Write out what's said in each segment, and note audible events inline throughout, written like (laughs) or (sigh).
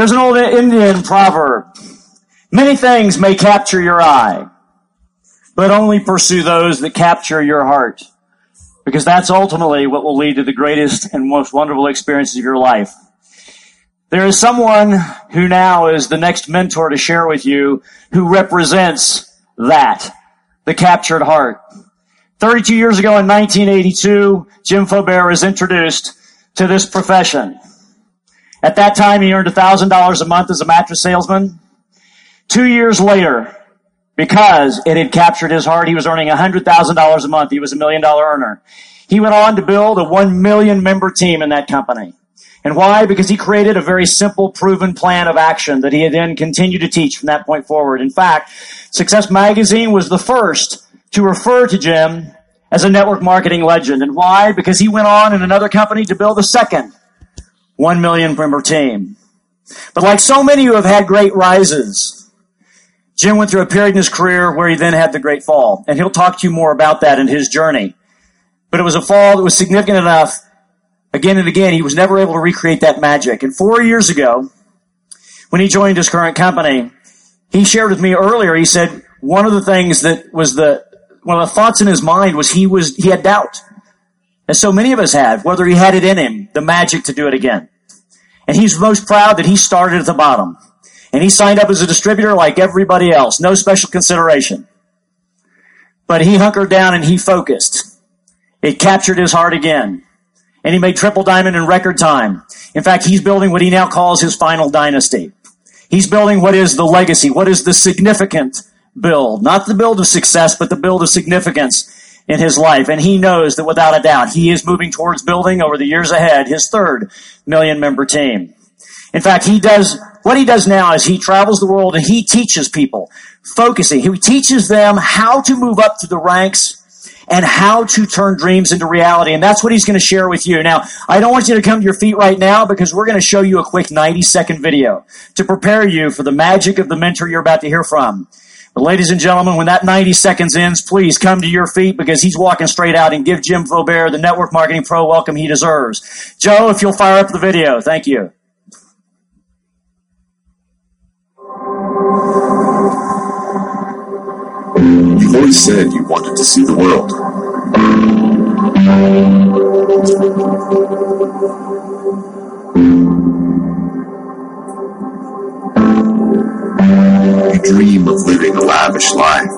There's an old Indian proverb. Many things may capture your eye, but only pursue those that capture your heart. Because that's ultimately what will lead to the greatest and most wonderful experiences of your life. There is someone who now is the next mentor to share with you who represents that, the captured heart. 32 years ago in 1982, Jim Fobair was introduced to this profession. At that time, he earned $1,000 a month as a mattress salesman. Two years later, because it had captured his heart, he was earning $100,000 a month. He was a million dollar earner. He went on to build a one million member team in that company. And why? Because he created a very simple, proven plan of action that he had then continued to teach from that point forward. In fact, Success Magazine was the first to refer to Jim as a network marketing legend. And why? Because he went on in another company to build a second one million member team. But like so many who have had great rises, Jim went through a period in his career where he then had the great fall. And he'll talk to you more about that in his journey. But it was a fall that was significant enough again and again, he was never able to recreate that magic. And four years ago, when he joined his current company, he shared with me earlier, he said one of the things that was the, one of the thoughts in his mind was he was, he had doubt. As so many of us have, whether he had it in him, the magic to do it again. And he's most proud that he started at the bottom. And he signed up as a distributor like everybody else. No special consideration. But he hunkered down and he focused. It captured his heart again and he made triple diamond in record time. In fact, he's building what he now calls his final dynasty. He's building what is the legacy, what is the significant build, not the build of success, but the build of significance in his life. And he knows that without a doubt, he is moving towards building over the years ahead his third million member team. In fact, he does, what he does now is he travels the world and he teaches people, focusing. He teaches them how to move up to the ranks and how to turn dreams into reality. And that's what he's going to share with you. Now, I don't want you to come to your feet right now because we're going to show you a quick 90 second video to prepare you for the magic of the mentor you're about to hear from. But ladies and gentlemen, when that 90 seconds ends, please come to your feet because he's walking straight out and give Jim Fobair, the network marketing pro, welcome he deserves. Joe, if you'll fire up the video. Thank you. You've always said you wanted to see the world. You dream of living a lavish life,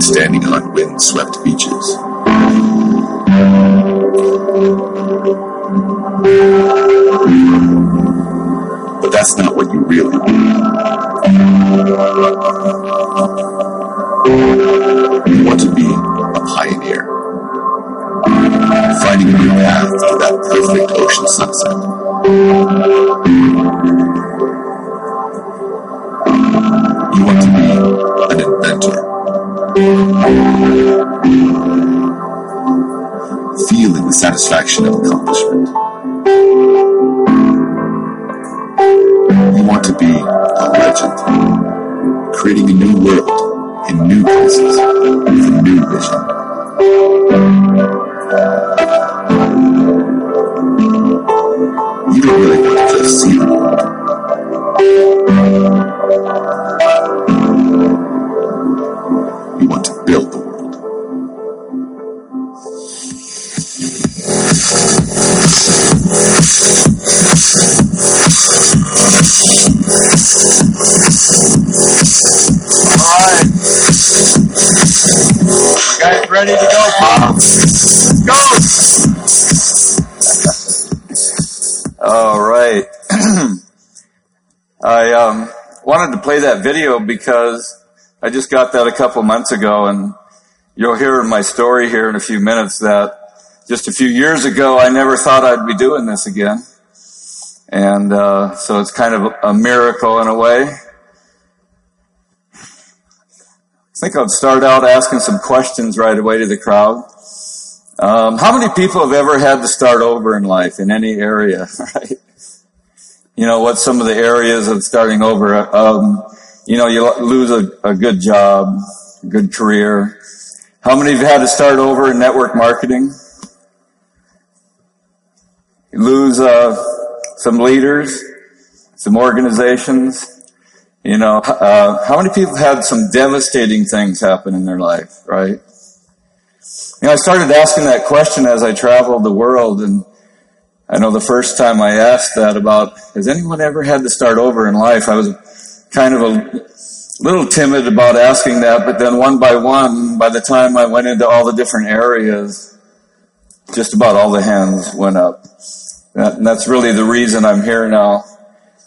standing on wind-swept beaches. But that's not what you really want. You want to be a pioneer, finding a new path to that perfect ocean sunset. Feeling the satisfaction of accomplishment. You want to be a legend, creating a new world in new places with a new vision. You don't really want to just see the world. Wanted to play that video because I just got that a couple months ago, and you'll hear in my story here in a few minutes that just a few years ago I never thought I'd be doing this again. And uh, so it's kind of a miracle in a way. I think I'll start out asking some questions right away to the crowd. Um, how many people have ever had to start over in life in any area? (laughs) Right? You know, what's some of the areas of starting over? Um, you know, you lose a, a good job, a good career. How many have had to start over in network marketing? You lose uh, some leaders. some organizations. You know, uh, how many people had some devastating things happen in their life, right? You know, I started asking that question as I traveled the world and I know the first time I asked that about, has anyone ever had to start over in life? I was kind of a little timid about asking that, but then one by one, by the time I went into all the different areas, just about all the hands went up. And that's really the reason I'm here now,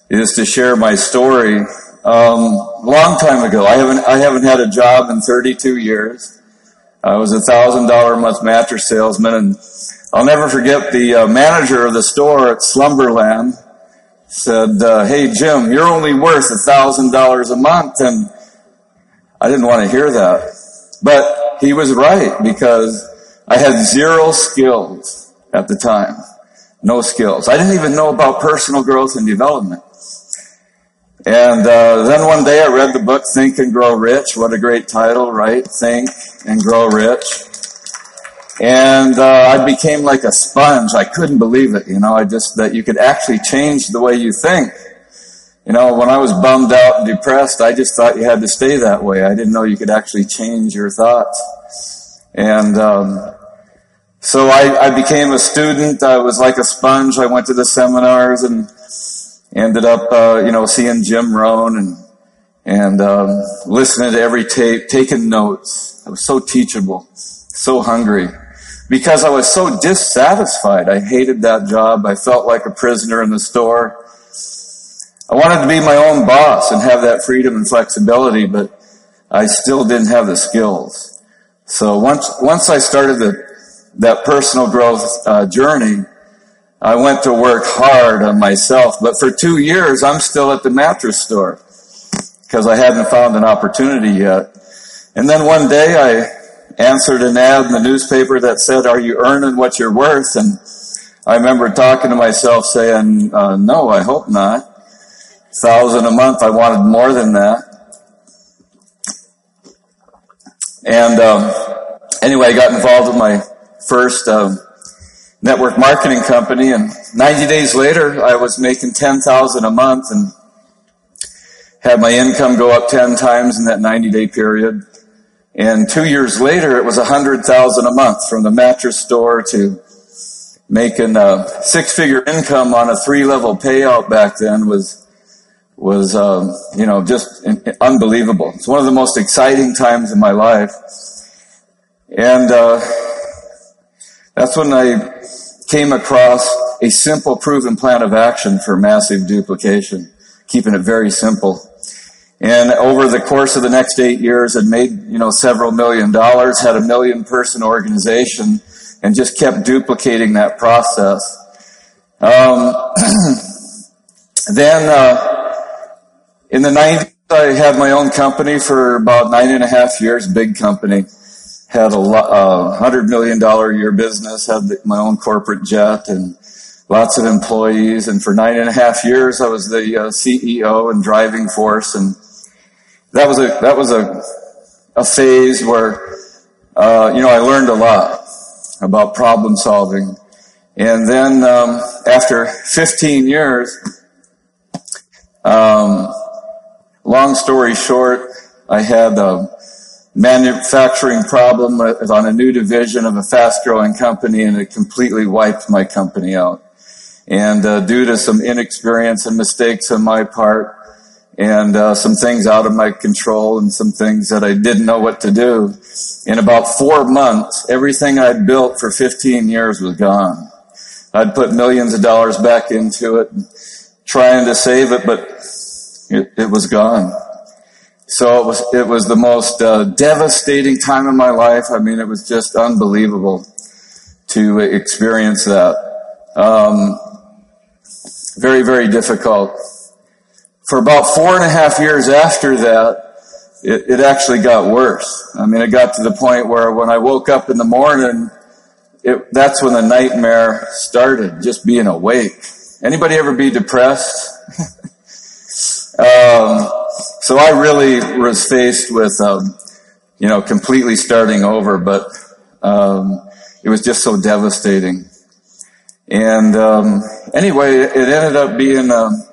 is to share my story. Um, long time ago, I haven't, I haven't had a job in 32 years. I was a thousand dollar a month mattress salesman and I'll never forget the uh, manager of the store at Slumberland said, uh, "Hey Jim, you're only worth a thousand dollars a month," and I didn't want to hear that, but he was right because I had zero skills at the time, no skills. I didn't even know about personal growth and development. And uh, then one day I read the book Think and Grow Rich. What a great title, right? Think and Grow Rich and uh, I became like a sponge. I couldn't believe it. You know, I just that you could actually change the way you think. You know, when I was bummed out and depressed, I just thought you had to stay that way. I didn't know you could actually change your thoughts. And um, so I, I became a student. I was like a sponge. I went to the seminars and ended up, uh, you know, seeing Jim Rohn and and um, listening to every tape, taking notes. I was so teachable, so hungry because I was so dissatisfied. I hated that job. I felt like a prisoner in the store. I wanted to be my own boss and have that freedom and flexibility, but I still didn't have the skills. So once, once I started the, that personal growth uh, journey, I went to work hard on myself. But for two years, I'm still at the mattress store because I hadn't found an opportunity yet. And then one day I answered an ad in the newspaper that said, are you earning what you're worth? And I remember talking to myself saying, uh, no, I hope not. Thousand a month, I wanted more than that. And um, anyway, I got involved with my first uh, network marketing company, and 90 days later, I was making 10,000 a month and had my income go up 10 times in that 90 day period. And two years later, it was a hundred thousand a month from the mattress store to making a six figure income on a three level payout back then was, was, um, you know, just unbelievable. It's one of the most exciting times in my life. And, uh, that's when I came across a simple proven plan of action for massive duplication, keeping it very simple. And over the course of the next eight years had made, you know, several million dollars, had a million person organization, and just kept duplicating that process. Um, (clears throat) then, uh, in the 90s, I had my own company for about nine and a half years, big company. Had a uh, hundred million dollar a year business, had my own corporate jet and lots of employees. And for nine and a half years, I was the uh, CEO and driving force and that was a that was a a phase where uh, you know I learned a lot about problem solving, and then um, after 15 years, um, long story short, I had a manufacturing problem on a new division of a fast-growing company, and it completely wiped my company out. And uh, due to some inexperience and mistakes on my part, and uh, some things out of my control and some things that I didn't know what to do. In about four months, everything I'd built for 15 years was gone. I'd put millions of dollars back into it, trying to save it, but it, it was gone. So it was it was the most uh, devastating time of my life. I mean, it was just unbelievable to experience that. Um, very very difficult for about four and a half years after that, it, it, actually got worse. I mean, it got to the point where when I woke up in the morning, it, that's when the nightmare started, just being awake. Anybody ever be depressed? (laughs) um, so I really was faced with, um, you know, completely starting over, but um, it was just so devastating. And um, anyway, it ended up being um,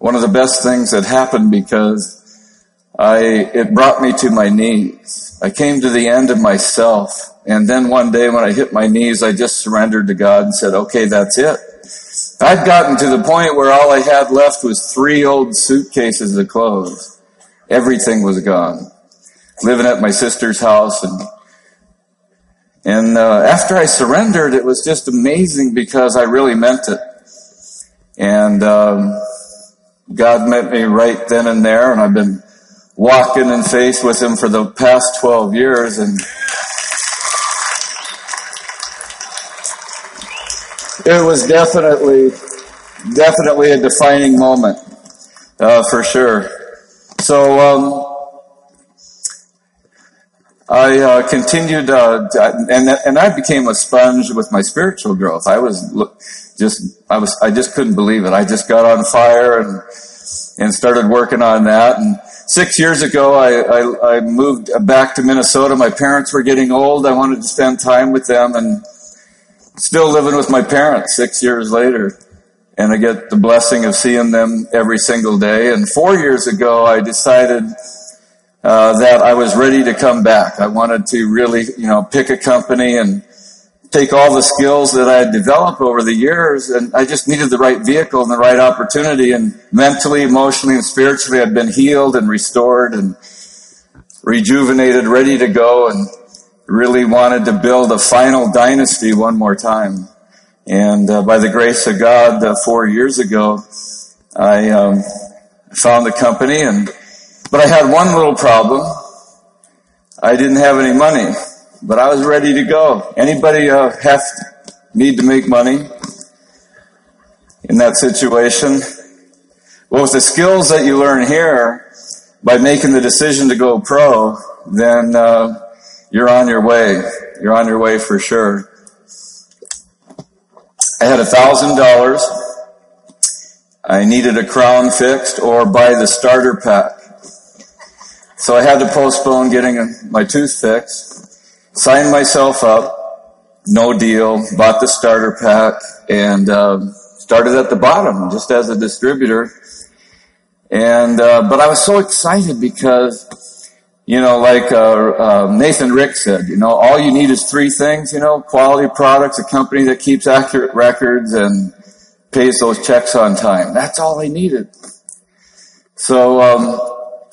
one of the best things that happened because I, it brought me to my knees. I came to the end of myself. And then one day when I hit my knees, I just surrendered to God and said, okay, that's it. I'd gotten to the point where all I had left was three old suitcases of clothes. Everything was gone. Living at my sister's house and and uh, after I surrendered, it was just amazing because I really meant it. And um, God met me right then and there, and I've been walking in faith with Him for the past 12 years. And it was definitely, definitely a defining moment, uh, for sure. So, um, I uh, continued, uh, and and I became a sponge with my spiritual growth. I was just, I was, I just couldn't believe it. I just got on fire and and started working on that. And six years ago, I, I, I moved back to Minnesota. My parents were getting old. I wanted to spend time with them, and still living with my parents six years later. And I get the blessing of seeing them every single day. And four years ago, I decided uh, that I was ready to come back. I wanted to really, you know, pick a company and take all the skills that I had developed over the years, and I just needed the right vehicle and the right opportunity. And mentally, emotionally, and spiritually, I'd been healed and restored and rejuvenated, ready to go, and really wanted to build a final dynasty one more time. And uh, by the grace of God, uh, four years ago, I um, found the company and but I had one little problem. I didn't have any money, but I was ready to go. Anybody uh, have need to make money in that situation? Well, with the skills that you learn here by making the decision to go pro, then uh, you're on your way. You're on your way for sure. I had a thousand dollars. I needed a crown fixed or buy the starter pack. So I had to postpone getting my tooth fixed, signed myself up, no deal, bought the starter pack, and uh, started at the bottom just as a distributor. And uh, but I was so excited because you know, like uh, uh, Nathan Rick said, you know, all you need is three things. You know, quality products, a company that keeps accurate records, and pays those checks on time. That's all I needed. So. Um,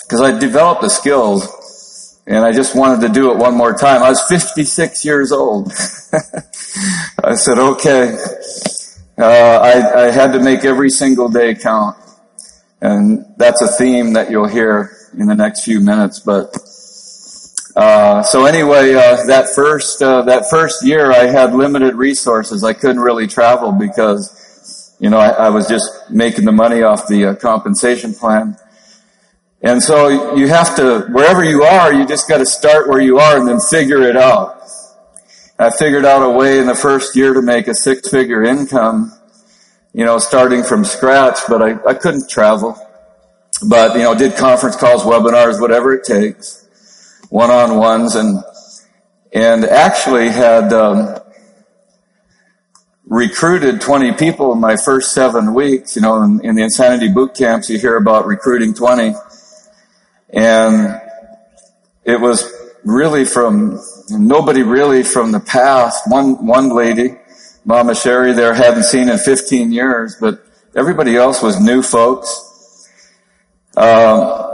because I developed the skills and I just wanted to do it one more time. I was 56 years old. (laughs) I said, okay. Uh, I, I had to make every single day count. And that's a theme that you'll hear in the next few minutes. But uh, so anyway, uh, that first uh, that first year, I had limited resources. I couldn't really travel because you know I, I was just making the money off the uh, compensation plan. And so you have to, wherever you are, you just got to start where you are and then figure it out. I figured out a way in the first year to make a six figure income, you know, starting from scratch, but I, I couldn't travel. But, you know, did conference calls, webinars, whatever it takes, one on ones and, and actually had, um, recruited 20 people in my first seven weeks. You know, in, in the insanity boot camps, you hear about recruiting 20. And it was really from nobody really from the past. One, one lady, Mama Sherry there hadn't seen in 15 years, but everybody else was new folks. Um,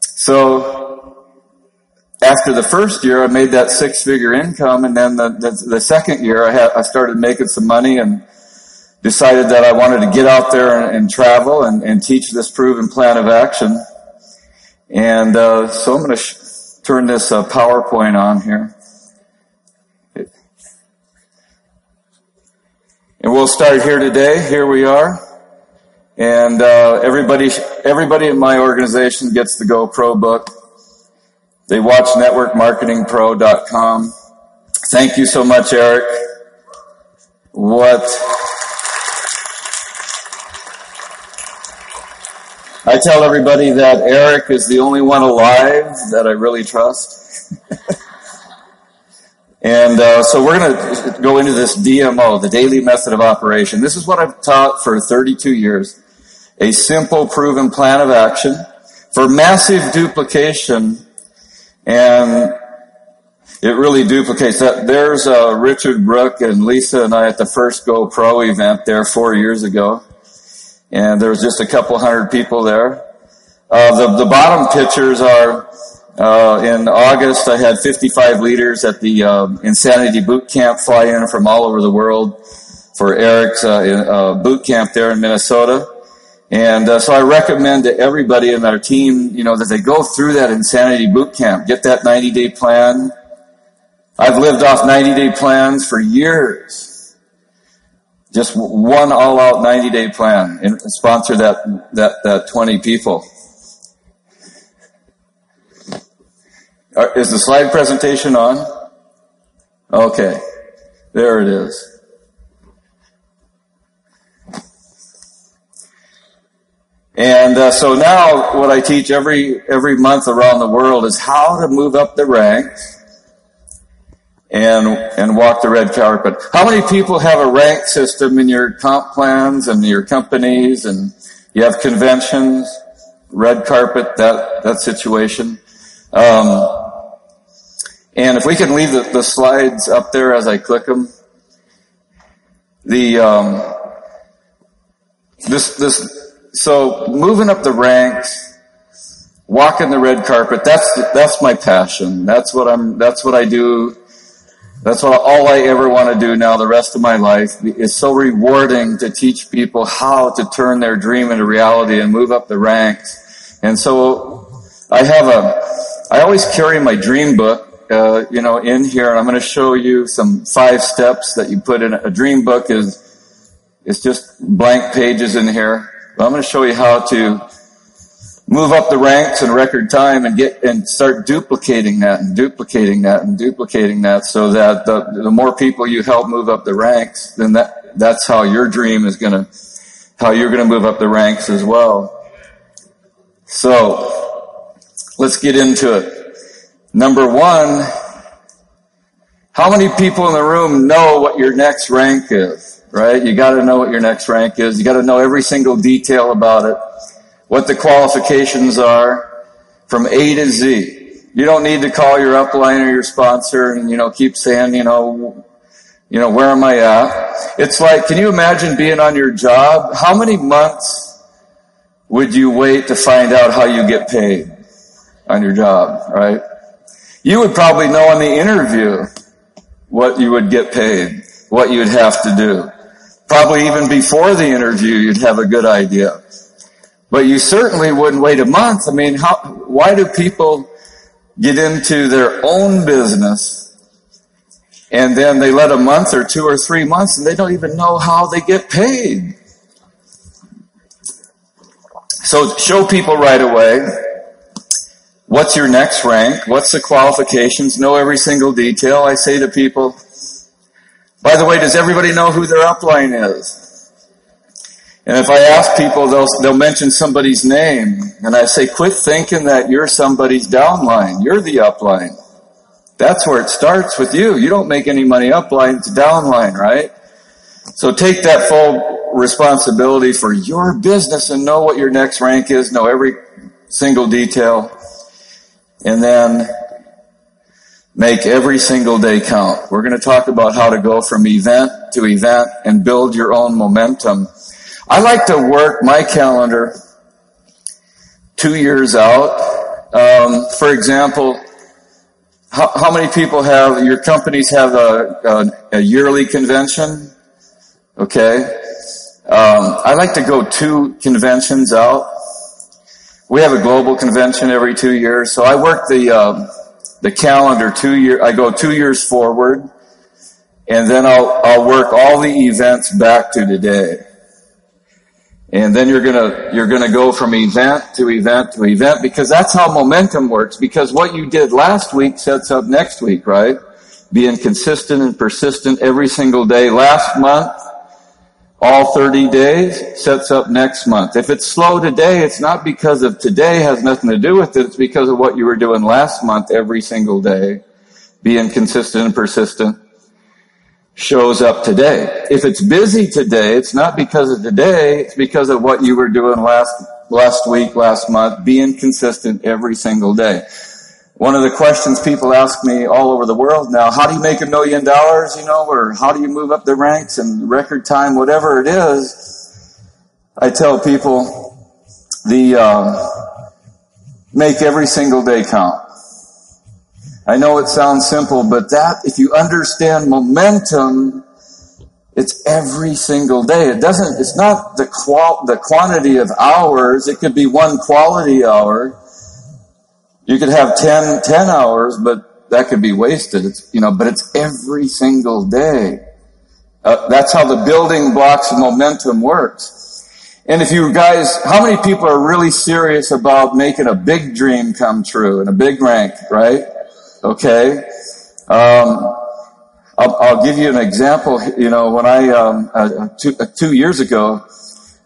so after the first year, I made that six figure income. And then the, the, the second year I had, I started making some money and decided that I wanted to get out there and, and travel and, and teach this proven plan of action. And uh, so I'm going to sh- turn this uh, PowerPoint on here. And we'll start here today. Here we are. And uh, everybody, everybody in my organization gets the GoPro book. They watch networkmarketingpro.com. Thank you so much, Eric. What I tell everybody that Eric is the only one alive that I really trust. (laughs) and uh, so we're going to go into this DMO, the daily method of operation. This is what I've taught for 32 years. a simple proven plan of action for massive duplication and it really duplicates that. There's uh, Richard Brooke and Lisa and I at the first GoPro event there four years ago. And there was just a couple hundred people there. Uh, the, the bottom pictures are uh, in August, I had 55 leaders at the uh, Insanity Boot Camp fly in from all over the world for Eric's uh, uh boot camp there in Minnesota. And uh, so I recommend to everybody in our team, you know, that they go through that Insanity Boot Camp, get that 90 day plan. I've lived off 90 day plans for years. Just one all out 90 day plan and sponsor that, that, that 20 people. Uh, is the slide presentation on? Okay. There it is. And uh, so now what I teach every every month around the world is how to move up the ranks and and walk the red carpet. How many people have a rank system in your comp plans and your companies and you have conventions, red carpet, that that situation? Um, and if we can leave the, the slides up there as I click them, the um, this this so moving up the ranks, walking the red carpet. That's that's my passion. That's what I'm. That's what I do. That's what all I ever want to do now. The rest of my life is so rewarding to teach people how to turn their dream into reality and move up the ranks. And so I have a. I always carry my dream book uh, you know, in here, and I'm going to show you some five steps that you put in. A dream book is it's just blank pages in here. But I'm going to show you how to move up the ranks in record time and get and start duplicating that and duplicating that and duplicating that, so that the the more people you help move up the ranks, then that that's how your dream is going to how you're going to move up the ranks as well. So let's get into it. Number one, how many people in the room know what your next rank is, right? You gotta know what your next rank is. You gotta know every single detail about it, what the qualifications are from A to Z. You don't need to call your upline or your sponsor and, you know, keep saying, you know, you know, where am I at? It's like, can you imagine being on your job? How many months would you wait to find out how you get paid on your job, right? You would probably know in the interview what you would get paid, what you'd have to do. Probably even before the interview, you'd have a good idea. But you certainly wouldn't wait a month. I mean, how, why do people get into their own business and then they let a month or two or three months and they don't even know how they get paid? So show people right away What's your next rank? What's the qualifications? Know every single detail. I say to people, by the way, does everybody know who their upline is? And if I ask people, they'll, they'll mention somebody's name. And I say, quit thinking that you're somebody's downline. You're the upline. That's where it starts with you. You don't make any money upline, it's downline, right? So take that full responsibility for your business and know what your next rank is, know every single detail and then make every single day count. We're going to talk about how to go from event to event and build your own momentum. I like to work my calendar two years out. Um, for example, how, how, many people have your companies have a, a, a yearly convention? Okay. Um, I like to go two conventions out we have a global convention every two years. So I work the uh, the calendar two year. I go two years forward, and then I'll I'll work all the events back to today. And then you're gonna you're gonna go from event to event to event because that's how momentum works. Because what you did last week sets up next week, right? Being consistent and persistent every single day. Last month all 30 days sets up next month. If it's slow today, it's not because of today has nothing to do with it. It's because of what you were doing last month every single day, being consistent and persistent. Shows up today. If it's busy today, it's not because of today, it's because of what you were doing last, last week, last month, being consistent every single day. One of the questions people ask me all over the world now, how do you make a million dollars, you know, or how do you move up the ranks in record time, whatever it is, I tell people the, uh, make every single day count. I know it sounds simple, but that, if you understand momentum, it's every single day. It doesn't, it's not the qual, the quantity of hours. It could be one quality hour. You could have 10, 10 hours, but that could be wasted. It's, you know, but it's every single day. Uh, that's how the building blocks of momentum works. And if you guys, how many people are really serious about making a big dream come true and a big rank, right? Okay. Um, I'll, I'll, give you an example. You know, when I um, uh, two, uh, two, years ago,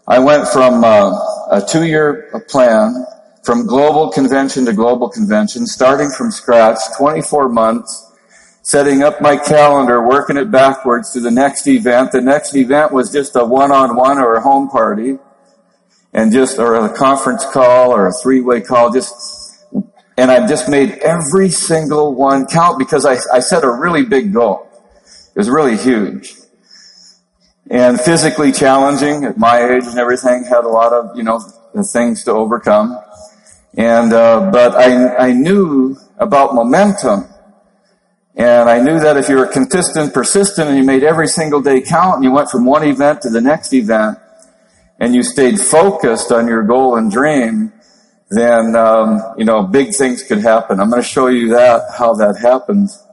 I went from uh, a two-year plan from global convention to global convention, starting from scratch, 24 months, setting up my calendar, working it backwards to the next event. The next event was just a one-on-one or a home party, and just or a conference call or a three-way call, just and I've just made every single one count because I, I set a really big goal. It was really huge. And physically challenging at my age and everything, had a lot of, you know, things to overcome. And, uh, but I, I knew about momentum. And I knew that if you were consistent, persistent, and you made every single day count, and you went from one event to the next event, and you stayed focused on your goal and dream, then um, you know big things could happen. I'm going to show you that how that happens.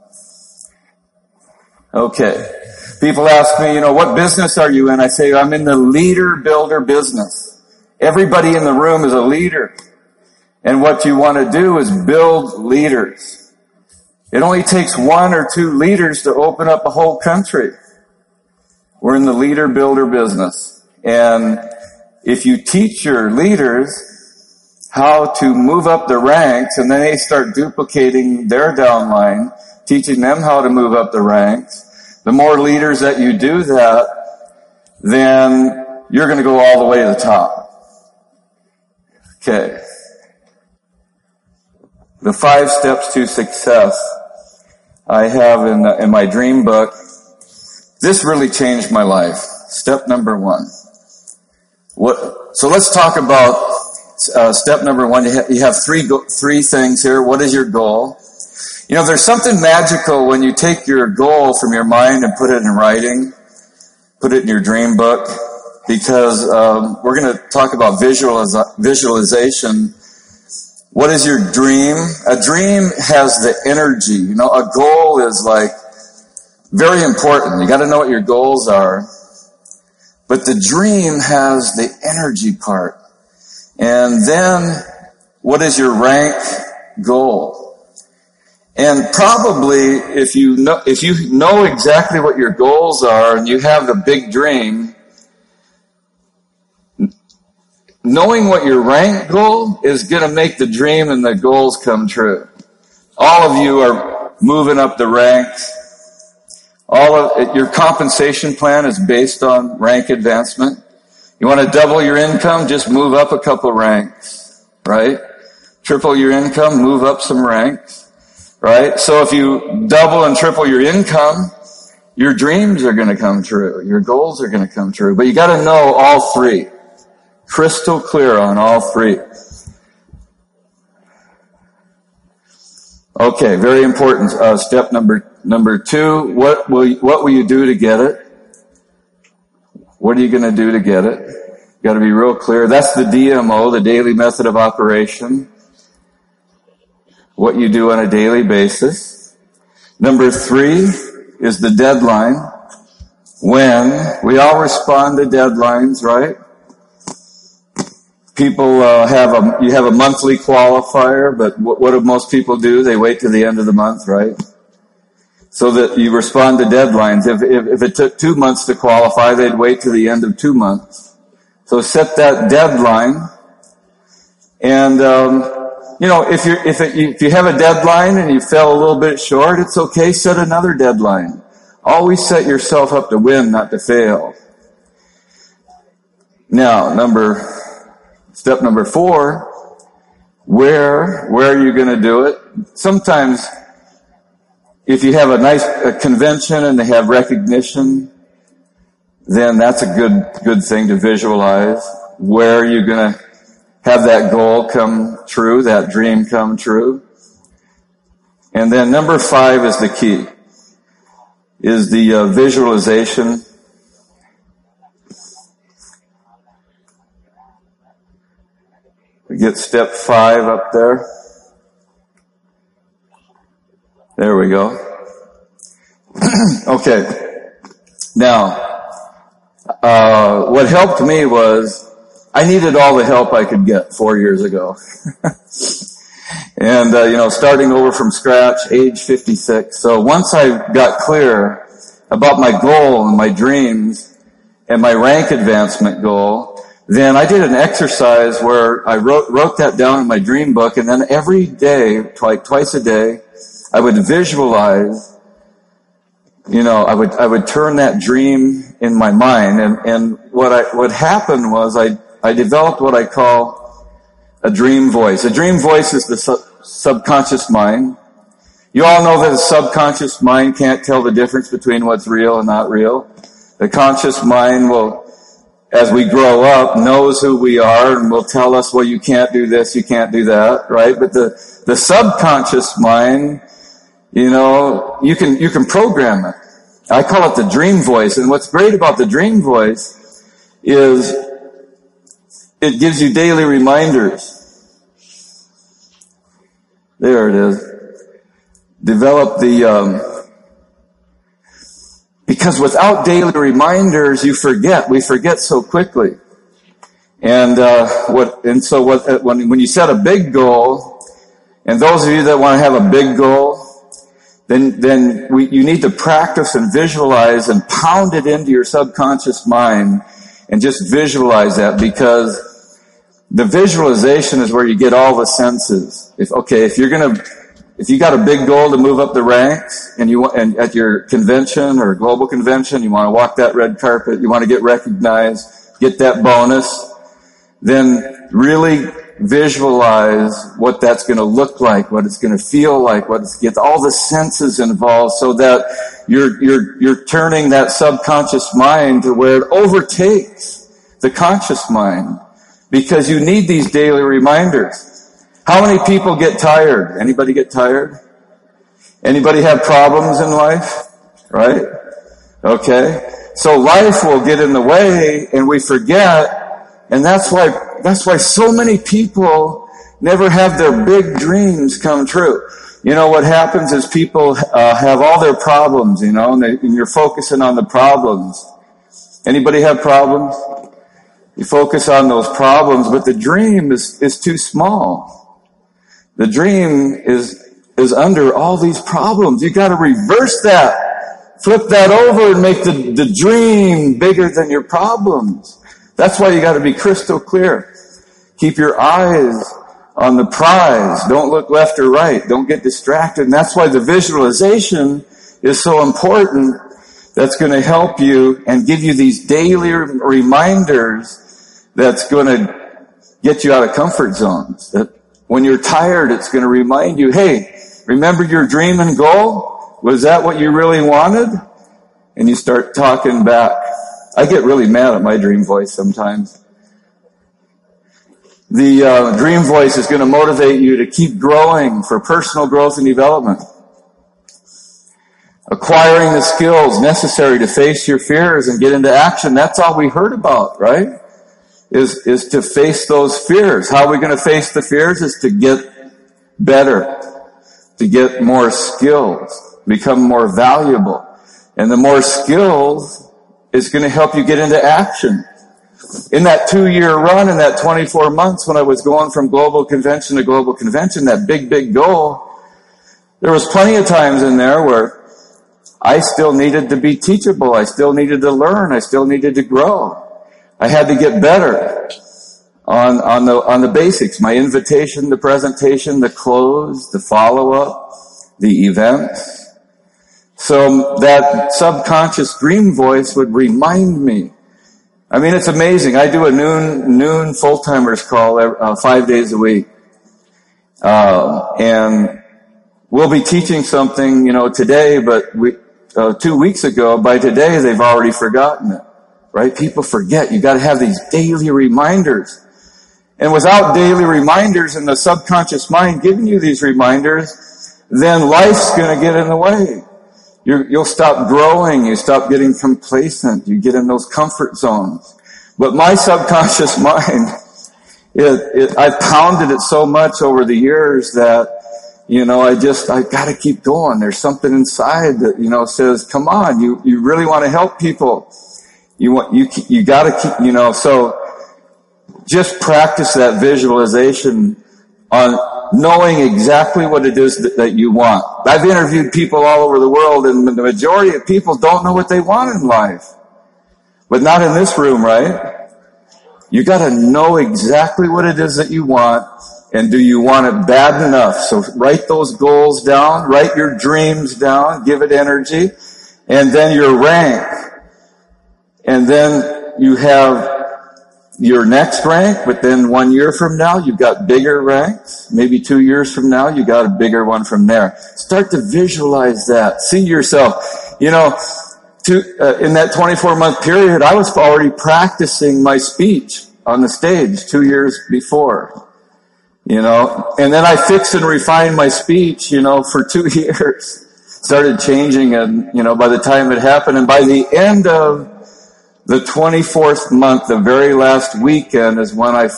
Okay. People ask me, you know, what business are you in? I say, I'm in the leader builder business. Everybody in the room is a leader. And what you want to do is build leaders. It only takes one or two leaders to open up a whole country. We're in the leader builder business. And if you teach your leaders how to move up the ranks and then they start duplicating their downline, teaching them how to move up the ranks. The more leaders that you do that, then you're going to go all the way to the top. Okay. The five steps to success I have in, in my dream book. This really changed my life. Step number one. What, so let's talk about uh, step number one, you, ha- you have three go- three things here. What is your goal? You know, there's something magical when you take your goal from your mind and put it in writing, put it in your dream book, because um, we're going to talk about visualiz- visualization. What is your dream? A dream has the energy. You know, a goal is like very important. You got to know what your goals are. But the dream has the energy part. And then what is your rank goal? And probably if you know, if you know exactly what your goals are and you have the big dream, knowing what your rank goal is going to make the dream and the goals come true. All of you are moving up the ranks. All of your compensation plan is based on rank advancement. You want to double your income? Just move up a couple ranks, right? Triple your income, move up some ranks, right? So if you double and triple your income, your dreams are going to come true. Your goals are going to come true. But you got to know all three. Crystal clear on all three. Okay, very important. Uh, step number number two. What will what will you do to get it? What are you going to do to get it? You Got to be real clear. That's the DMO, the daily method of operation. What you do on a daily basis. Number three is the deadline. When we all respond to deadlines, right? People uh, have a you have a monthly qualifier, but what, what do most people do? They wait to the end of the month, right? So that you respond to deadlines. If, if, if, it took two months to qualify, they'd wait to the end of two months. So set that deadline. And, um, you know, if you if, it, if you have a deadline and you fell a little bit short, it's okay. Set another deadline. Always set yourself up to win, not to fail. Now, number, step number four, where, where are you going to do it? Sometimes, if you have a nice a convention and they have recognition, then that's a good, good thing to visualize. Where are you going to have that goal come true, that dream come true? And then number five is the key, is the uh, visualization. We get step five up there. There we go. (clears throat) okay. Now, uh, what helped me was I needed all the help I could get four years ago. (laughs) and, uh, you know, starting over from scratch, age 56. So once I got clear about my goal and my dreams and my rank advancement goal, then I did an exercise where I wrote, wrote that down in my dream book and then every day, twice, twice a day, I would visualize, you know, I would, I would turn that dream in my mind and, and what I, what happened was I, I developed what I call a dream voice. A dream voice is the sub- subconscious mind. You all know that the subconscious mind can't tell the difference between what's real and not real. The conscious mind will as we grow up, knows who we are and will tell us, well, you can't do this, you can't do that, right? But the, the subconscious mind, you know, you can, you can program it. I call it the dream voice. And what's great about the dream voice is it gives you daily reminders. There it is. Develop the, um, because without daily reminders, you forget. We forget so quickly. And uh, what? And so what? Uh, when when you set a big goal, and those of you that want to have a big goal, then then we, you need to practice and visualize and pound it into your subconscious mind, and just visualize that because the visualization is where you get all the senses. If okay, if you're gonna if you got a big goal to move up the ranks and you want, and at your convention or global convention, you want to walk that red carpet, you want to get recognized, get that bonus, then really visualize what that's going to look like, what it's going to feel like, what it's get all the senses involved so that you're, you're, you're turning that subconscious mind to where it overtakes the conscious mind because you need these daily reminders. How many people get tired? Anybody get tired? Anybody have problems in life? Right? Okay. So life will get in the way and we forget. And that's why, that's why so many people never have their big dreams come true. You know, what happens is people uh, have all their problems, you know, and, they, and you're focusing on the problems. Anybody have problems? You focus on those problems, but the dream is, is too small. The dream is, is under all these problems. You gotta reverse that. Flip that over and make the, the dream bigger than your problems. That's why you gotta be crystal clear. Keep your eyes on the prize. Don't look left or right. Don't get distracted. And that's why the visualization is so important. That's going to help you and give you these daily reminders that's going to get you out of comfort zones. That when you're tired, it's going to remind you, hey, remember your dream and goal? Was that what you really wanted? And you start talking back. I get really mad at my dream voice sometimes. The uh, dream voice is going to motivate you to keep growing for personal growth and development. Acquiring the skills necessary to face your fears and get into action. That's all we heard about, right? is, is to face those fears. How are we going to face the fears is to get better, to get more skills, become more valuable. And the more skills is going to help you get into action. In that two year run, in that 24 months when I was going from global convention to global convention, that big, big goal, there was plenty of times in there where I still needed to be teachable. I still needed to learn. I still needed to grow. I had to get better on, on the, on the basics. My invitation, the presentation, the close, the follow up, the events. So that subconscious dream voice would remind me. I mean, it's amazing. I do a noon, noon full-timers call uh, five days a week. Uh, and we'll be teaching something, you know, today, but we, uh, two weeks ago, by today, they've already forgotten it. Right? People forget. You gotta have these daily reminders. And without daily reminders and the subconscious mind giving you these reminders, then life's gonna get in the way you will stop growing. You stop getting complacent. You get in those comfort zones. But my subconscious (laughs) mind, it, it, I pounded it so much over the years that, you know, I just, I gotta keep going. There's something inside that, you know, says, come on, you, you really want to help people. You want, you, you gotta keep, you know, so just practice that visualization on knowing exactly what it is that, that, you want. I've interviewed people all over the world and the majority of people don't know what they want in life. But not in this room, right? You gotta know exactly what it is that you want and do you want it bad enough? So write those goals down, write your dreams down, give it energy, and then your rank. And then you have your next rank, but then one year from now, you've got bigger ranks. Maybe two years from now, you got a bigger one from there. Start to visualize that. See yourself. You know, to, uh, in that 24 month period, I was already practicing my speech on the stage two years before. You know, and then I fixed and refined my speech, you know, for two (laughs) years. Started changing and, you know, by the time it happened and by the end of the 24th month, the very last weekend is when I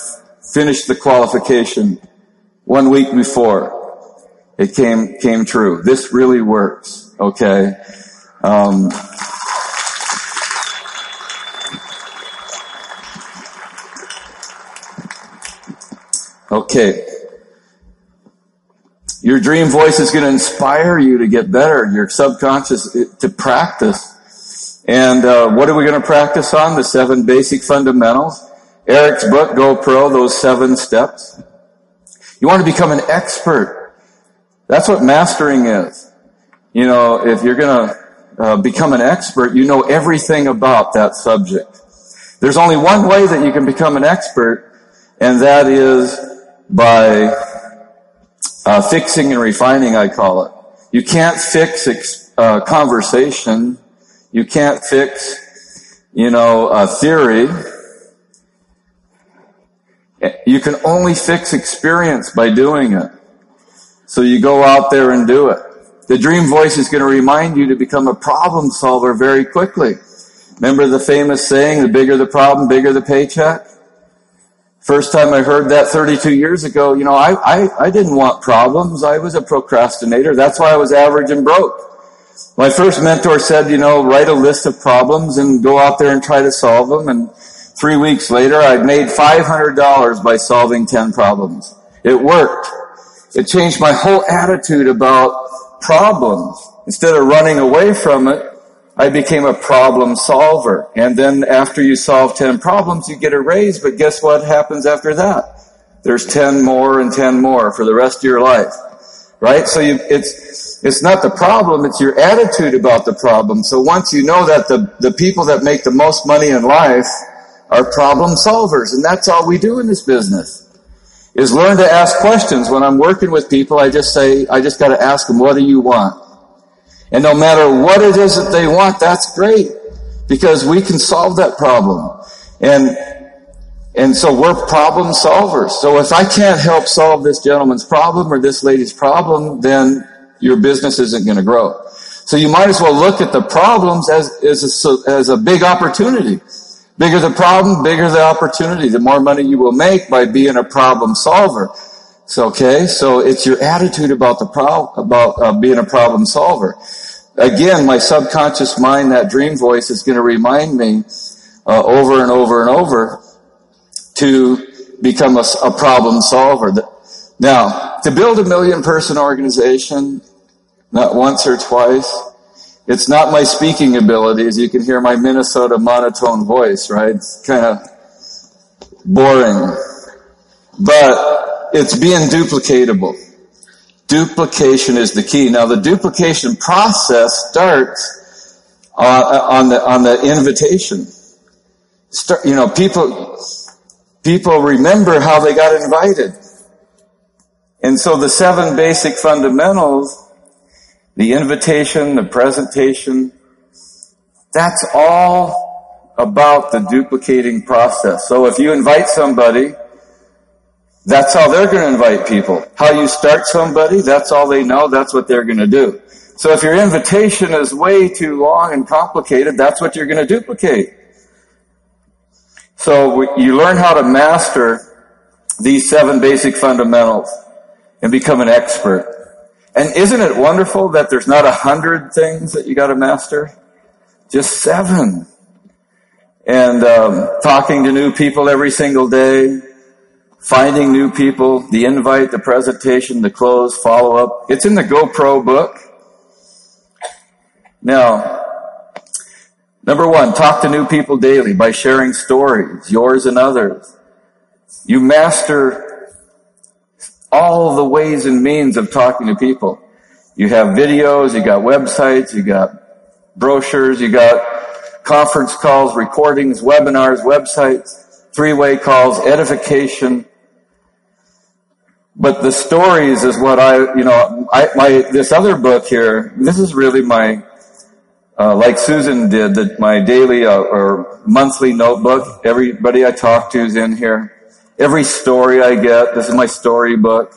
finished the qualification one week before. It came, came true. This really works. Okay. Um, okay. Your dream voice is going to inspire you to get better. Your subconscious to practice and uh, what are we going to practice on? The seven basic fundamentals. Eric's book, Go Pro, those seven steps. You want to become an expert. That's what mastering is. You know, if you're going to uh, become an expert, you know everything about that subject. There's only one way that you can become an expert, and that is by uh, fixing and refining, I call it. You can't fix ex- uh, conversation you can't fix, you know, a theory. You can only fix experience by doing it. So you go out there and do it. The dream voice is going to remind you to become a problem solver very quickly. Remember the famous saying, the bigger the problem, bigger the paycheck? First time I heard that 32 years ago, you know, I, I, I didn't want problems. I was a procrastinator. That's why I was average and broke. My first mentor said, you know, write a list of problems and go out there and try to solve them. And three weeks later, I'd made $500 by solving 10 problems. It worked. It changed my whole attitude about problems. Instead of running away from it, I became a problem solver. And then after you solve 10 problems, you get a raise, but guess what happens after that? There's 10 more and 10 more for the rest of your life. Right? So you, it's, it's not the problem, it's your attitude about the problem. So once you know that the, the people that make the most money in life are problem solvers, and that's all we do in this business, is learn to ask questions. When I'm working with people, I just say, I just gotta ask them, what do you want? And no matter what it is that they want, that's great, because we can solve that problem. And and so we're problem solvers. So if I can't help solve this gentleman's problem or this lady's problem, then your business isn't going to grow. So you might as well look at the problems as, as a, as a big opportunity. Bigger the problem, bigger the opportunity. The more money you will make by being a problem solver. So, okay, so it's your attitude about the problem, about uh, being a problem solver. Again, my subconscious mind, that dream voice is going to remind me uh, over and over and over to become a, a problem solver. Now, to build a million person organization, not once or twice, it's not my speaking abilities. You can hear my Minnesota monotone voice, right? It's kind of boring. But it's being duplicatable. Duplication is the key. Now the duplication process starts uh, on the, on the invitation. Start, you know, people, people remember how they got invited. And so the seven basic fundamentals, the invitation, the presentation, that's all about the duplicating process. So if you invite somebody, that's how they're going to invite people. How you start somebody, that's all they know, that's what they're going to do. So if your invitation is way too long and complicated, that's what you're going to duplicate. So you learn how to master these seven basic fundamentals and become an expert. And isn't it wonderful that there's not a hundred things that you got to master? Just seven. And um, talking to new people every single day, finding new people, the invite, the presentation, the close, follow up. It's in the GoPro book. Now, number one, talk to new people daily by sharing stories, yours and others. You master all the ways and means of talking to people. You have videos, you got websites, you got brochures, you got conference calls, recordings, webinars, websites, three-way calls, edification. But the stories is what I, you know, I, my, this other book here, this is really my, uh, like Susan did, that my daily uh, or monthly notebook. Everybody I talk to is in here. Every story I get, this is my story book.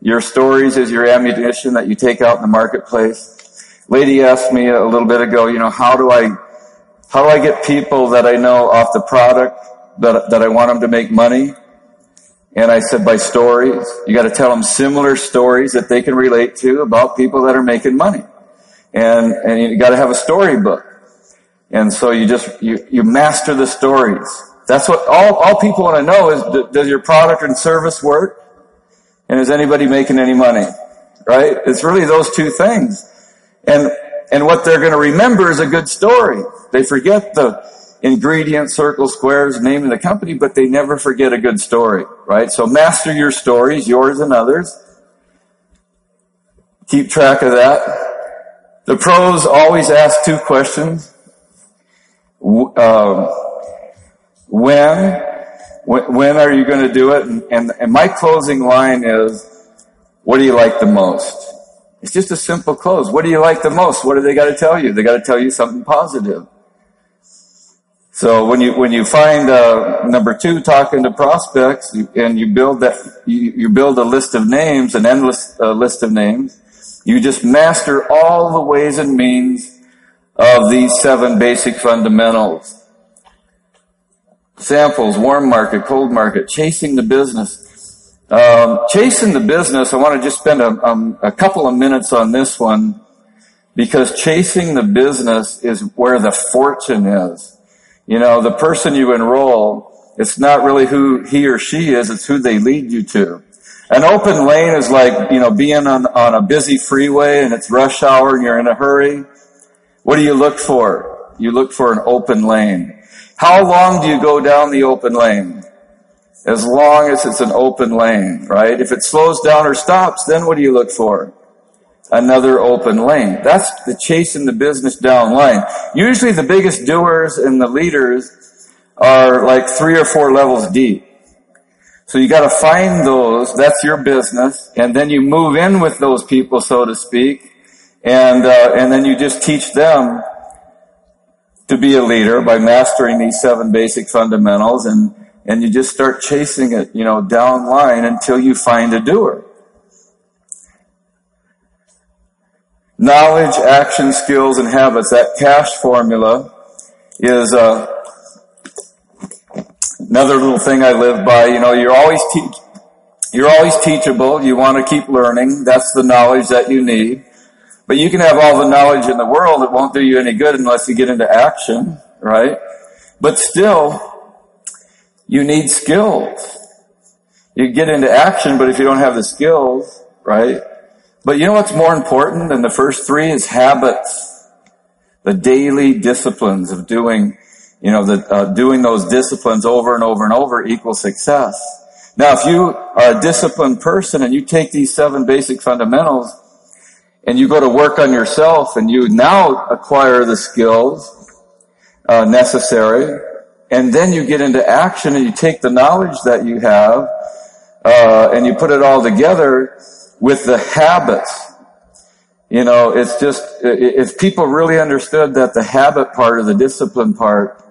Your stories is your ammunition that you take out in the marketplace lady asked me a little bit ago, you know, how do I, how do I get people that I know off the product that, that I want them to make money? And I said by stories. You got to tell them similar stories that they can relate to about people that are making money. And, and you got to have a storybook. And so you just, you, you master the stories. That's what all, all people want to know is, does your product and service work? And is anybody making any money? Right? It's really those two things. And, and what they're going to remember is a good story. They forget the ingredient, circle, squares, name of the company, but they never forget a good story, right? So master your stories, yours and others. Keep track of that. The pros always ask two questions. Um, when, when are you going to do it? And, and, and my closing line is, what do you like the most? It's just a simple close. What do you like the most? What do they got to tell you? They got to tell you something positive. So when you when you find uh, number two talking to prospects and you build that you, you build a list of names, an endless uh, list of names, you just master all the ways and means of these seven basic fundamentals. Samples, warm market, cold market, chasing the business. Um, chasing the business, I want to just spend a, um, a couple of minutes on this one because chasing the business is where the fortune is. You know, the person you enroll, it's not really who he or she is, it's who they lead you to. An open lane is like, you know, being on, on a busy freeway and it's rush hour and you're in a hurry. What do you look for? You look for an open lane. How long do you go down the open lane? as long as it's an open lane, right? If it slows down or stops, then what do you look for? Another open lane. That's the chasing the business down line. Usually the biggest doers and the leaders are like three or four levels deep. So you gotta find those, that's your business, and then you move in with those people, so to speak, and, uh, and then you just teach them to be a leader by mastering these seven basic fundamentals and, and you just start chasing it, you know, down line until you find a doer. Knowledge, action, skills, and habits. That cash formula is uh, another little thing I live by. You know, you're always teach, you're always teachable. You want to keep learning. That's the knowledge that you need. But you can have all the knowledge in the world. It won't do you any good unless you get into action, right? But still, you need skills. You get into action, but if you don't have the skills, right? But you know what's more important than the first three is habits. The daily disciplines of doing, you know, the, uh, doing those disciplines over and over and over equals success. Now, if you are a disciplined person and you take these seven basic fundamentals and you go to work on yourself and you now acquire the skills uh, necessary, and then you get into action and you take the knowledge that you have uh, and you put it all together with the habits. You know, it's just if people really understood that the habit part of the discipline part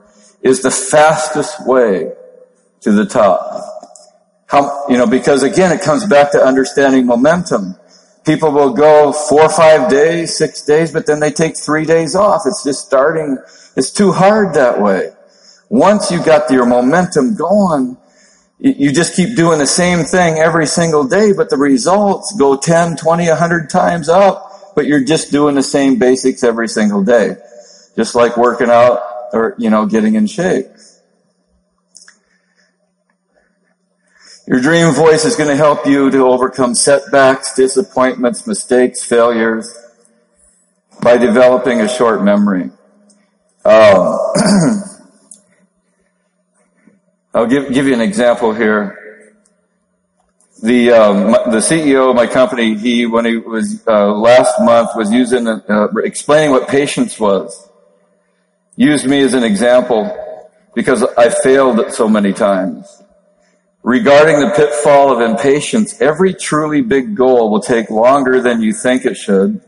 is the fastest way to the top. How, you know, because again, it comes back to understanding momentum. People will go four or five days, six days, but then they take three days off. It's just starting, it's too hard that way. Once you got your momentum going, you just keep doing the same thing every single day, but the results go 10, 20, 100 times up, but you're just doing the same basics every single day. Just like working out or, you know, getting in shape. Your dream voice is going to help you to overcome setbacks, disappointments, mistakes, failures by developing a short memory. Um, (clears throat) I'll give, give you an example here. The um, the CEO of my company, he when he was uh, last month was using uh, explaining what patience was. Used me as an example because I failed so many times. Regarding the pitfall of impatience, every truly big goal will take longer than you think it should,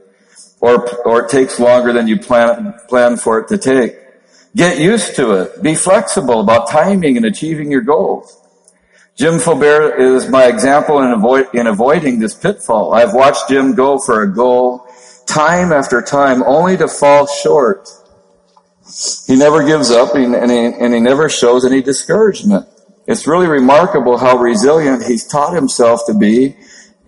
or or it takes longer than you plan plan for it to take. Get used to it. Be flexible about timing and achieving your goals. Jim Fobair is my example in, avoid, in avoiding this pitfall. I've watched Jim go for a goal time after time only to fall short. He never gives up and he, and he never shows any discouragement. It's really remarkable how resilient he's taught himself to be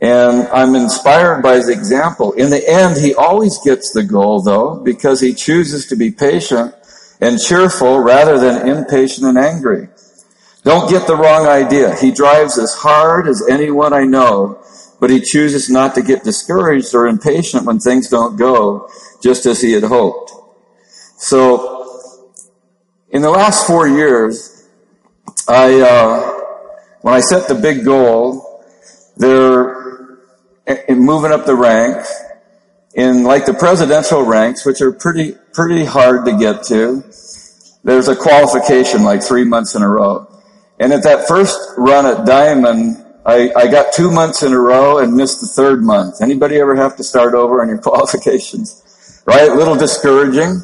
and I'm inspired by his example. In the end, he always gets the goal though, because he chooses to be patient and cheerful rather than impatient and angry. Don't get the wrong idea. He drives as hard as anyone I know, but he chooses not to get discouraged or impatient when things don't go just as he had hoped. So, in the last four years, I, uh, when I set the big goal, they're in moving up the ranks, in like the presidential ranks, which are pretty, pretty hard to get to, there's a qualification like three months in a row. And at that first run at Diamond, I, I got two months in a row and missed the third month. Anybody ever have to start over on your (laughs) qualifications? Right? A little discouraging.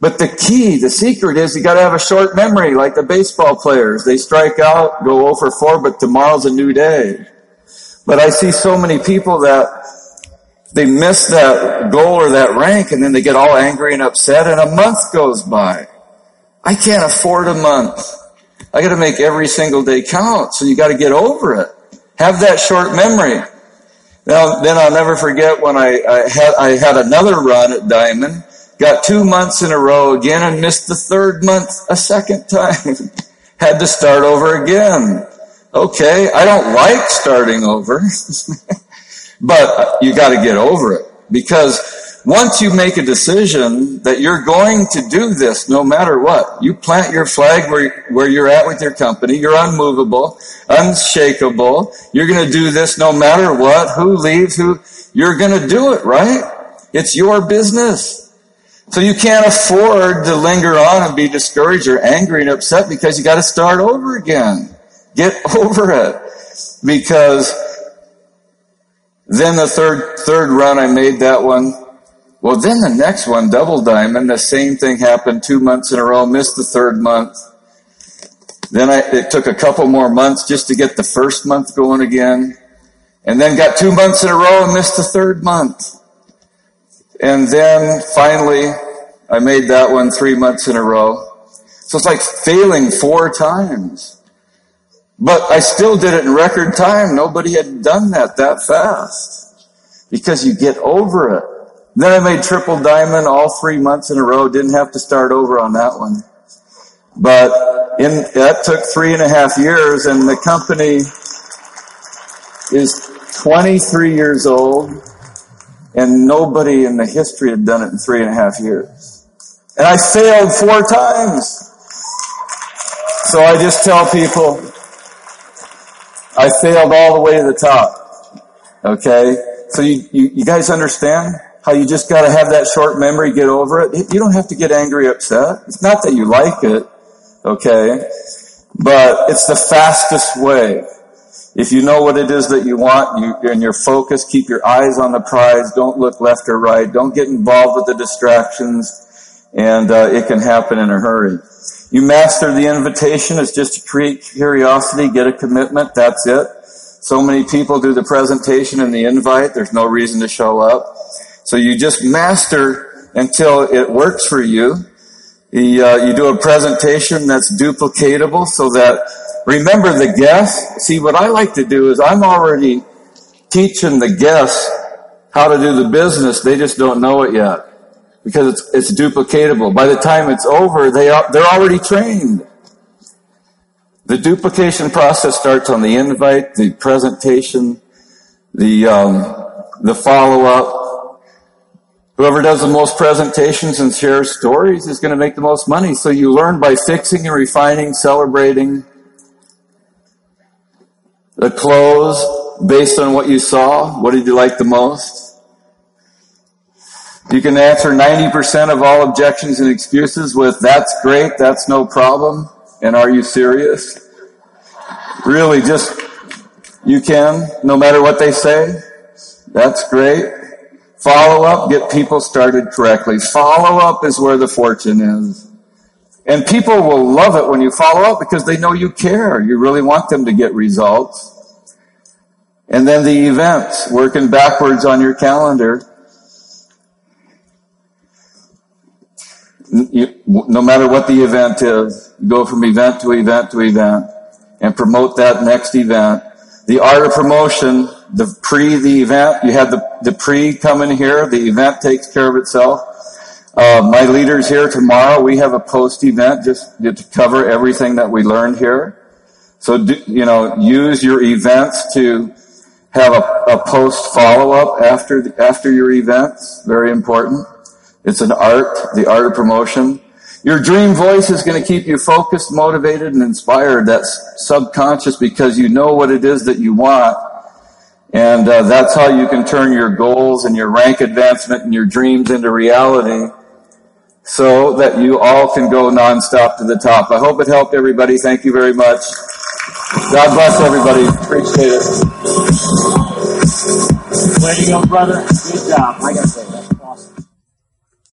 But the key, the secret is you gotta have a short memory like the baseball players. They strike out, go oh over 4, but tomorrow's a new day. But I see so many people that they miss that goal or that rank and then they get all angry and upset and a month goes by. I can't afford a month. I gotta make every single day count. So you gotta get over it. Have that short memory. Now, then I'll never forget when I, I had, I had another run at Diamond, got two months in a row again and missed the third month a second time. (laughs) had to start over again. Okay, I don't like starting over, (laughs) but you gotta get over it because once you make a decision that you're going to do this no matter what, you plant your flag where, where you're at with your company, you're unmovable, unshakable, you're going to do this no matter what, who leaves, who, you're going to do it, right? It's your business. So you can't afford to linger on and be discouraged or angry and upset because you got to start over again. Get (laughs) over it. Because then the third, third run, I made that one well, then the next one, double diamond, the same thing happened two months in a row, missed the third month. Then I, it took a couple more months just to get the first month going again. And then got two months in a row and missed the third month. And then finally, I made that one three months in a row. So it's like failing four times. But I still did it in record time. Nobody had done that that fast. Because you get over it. Then I made triple diamond all three months in a row. Didn't have to start over on that one. But in, that took three and a half years and the company is 23 years old and nobody in the history had done it in three and a half years. And I failed four times. So I just tell people, I failed all the way to the top. Okay? So you, you, you guys understand how you just gotta have that short memory, get over it? You don't have to get angry, upset. It's not that you like it. Okay? But it's the fastest way. If you know what it is that you want you, and you're focused, keep your eyes on the prize. Don't look left or right. Don't get involved with the distractions. And uh, it can happen in a hurry. You master the invitation. It's just to create curiosity, get a commitment. That's it. So many people do the presentation and the invite. There's no reason to show up. So you just master until it works for you. You, uh, you do a presentation that's duplicatable so that remember the guests. See, what I like to do is I'm already teaching the guests how to do the business. They just don't know it yet because it's, it's duplicatable. By the time it's over, they are, they're already trained. The duplication process starts on the invite, the presentation, the, um, the follow up. Whoever does the most presentations and shares stories is going to make the most money. So you learn by fixing and refining, celebrating the close, based on what you saw. What did you like the most? You can answer 90% of all objections and excuses with, that's great, that's no problem, and are you serious? Really, just, you can, no matter what they say. That's great. Follow up, get people started correctly. Follow up is where the fortune is. And people will love it when you follow up because they know you care. You really want them to get results. And then the events, working backwards on your calendar. no matter what the event is, go from event to event to event and promote that next event. The art of promotion, the pre the event, you have the, the pre come in here, the event takes care of itself. Uh, my leaders here tomorrow, we have a post event just to cover everything that we learned here. So, do, you know, use your events to have a, a post follow up after, after your events. Very important. It's an art, the art of promotion. Your dream voice is going to keep you focused, motivated, and inspired. That's subconscious because you know what it is that you want. And uh, that's how you can turn your goals and your rank advancement and your dreams into reality so that you all can go nonstop to the top. I hope it helped everybody. Thank you very much. God bless everybody. Appreciate it. Way to go, brother. Good job. I gotta say that.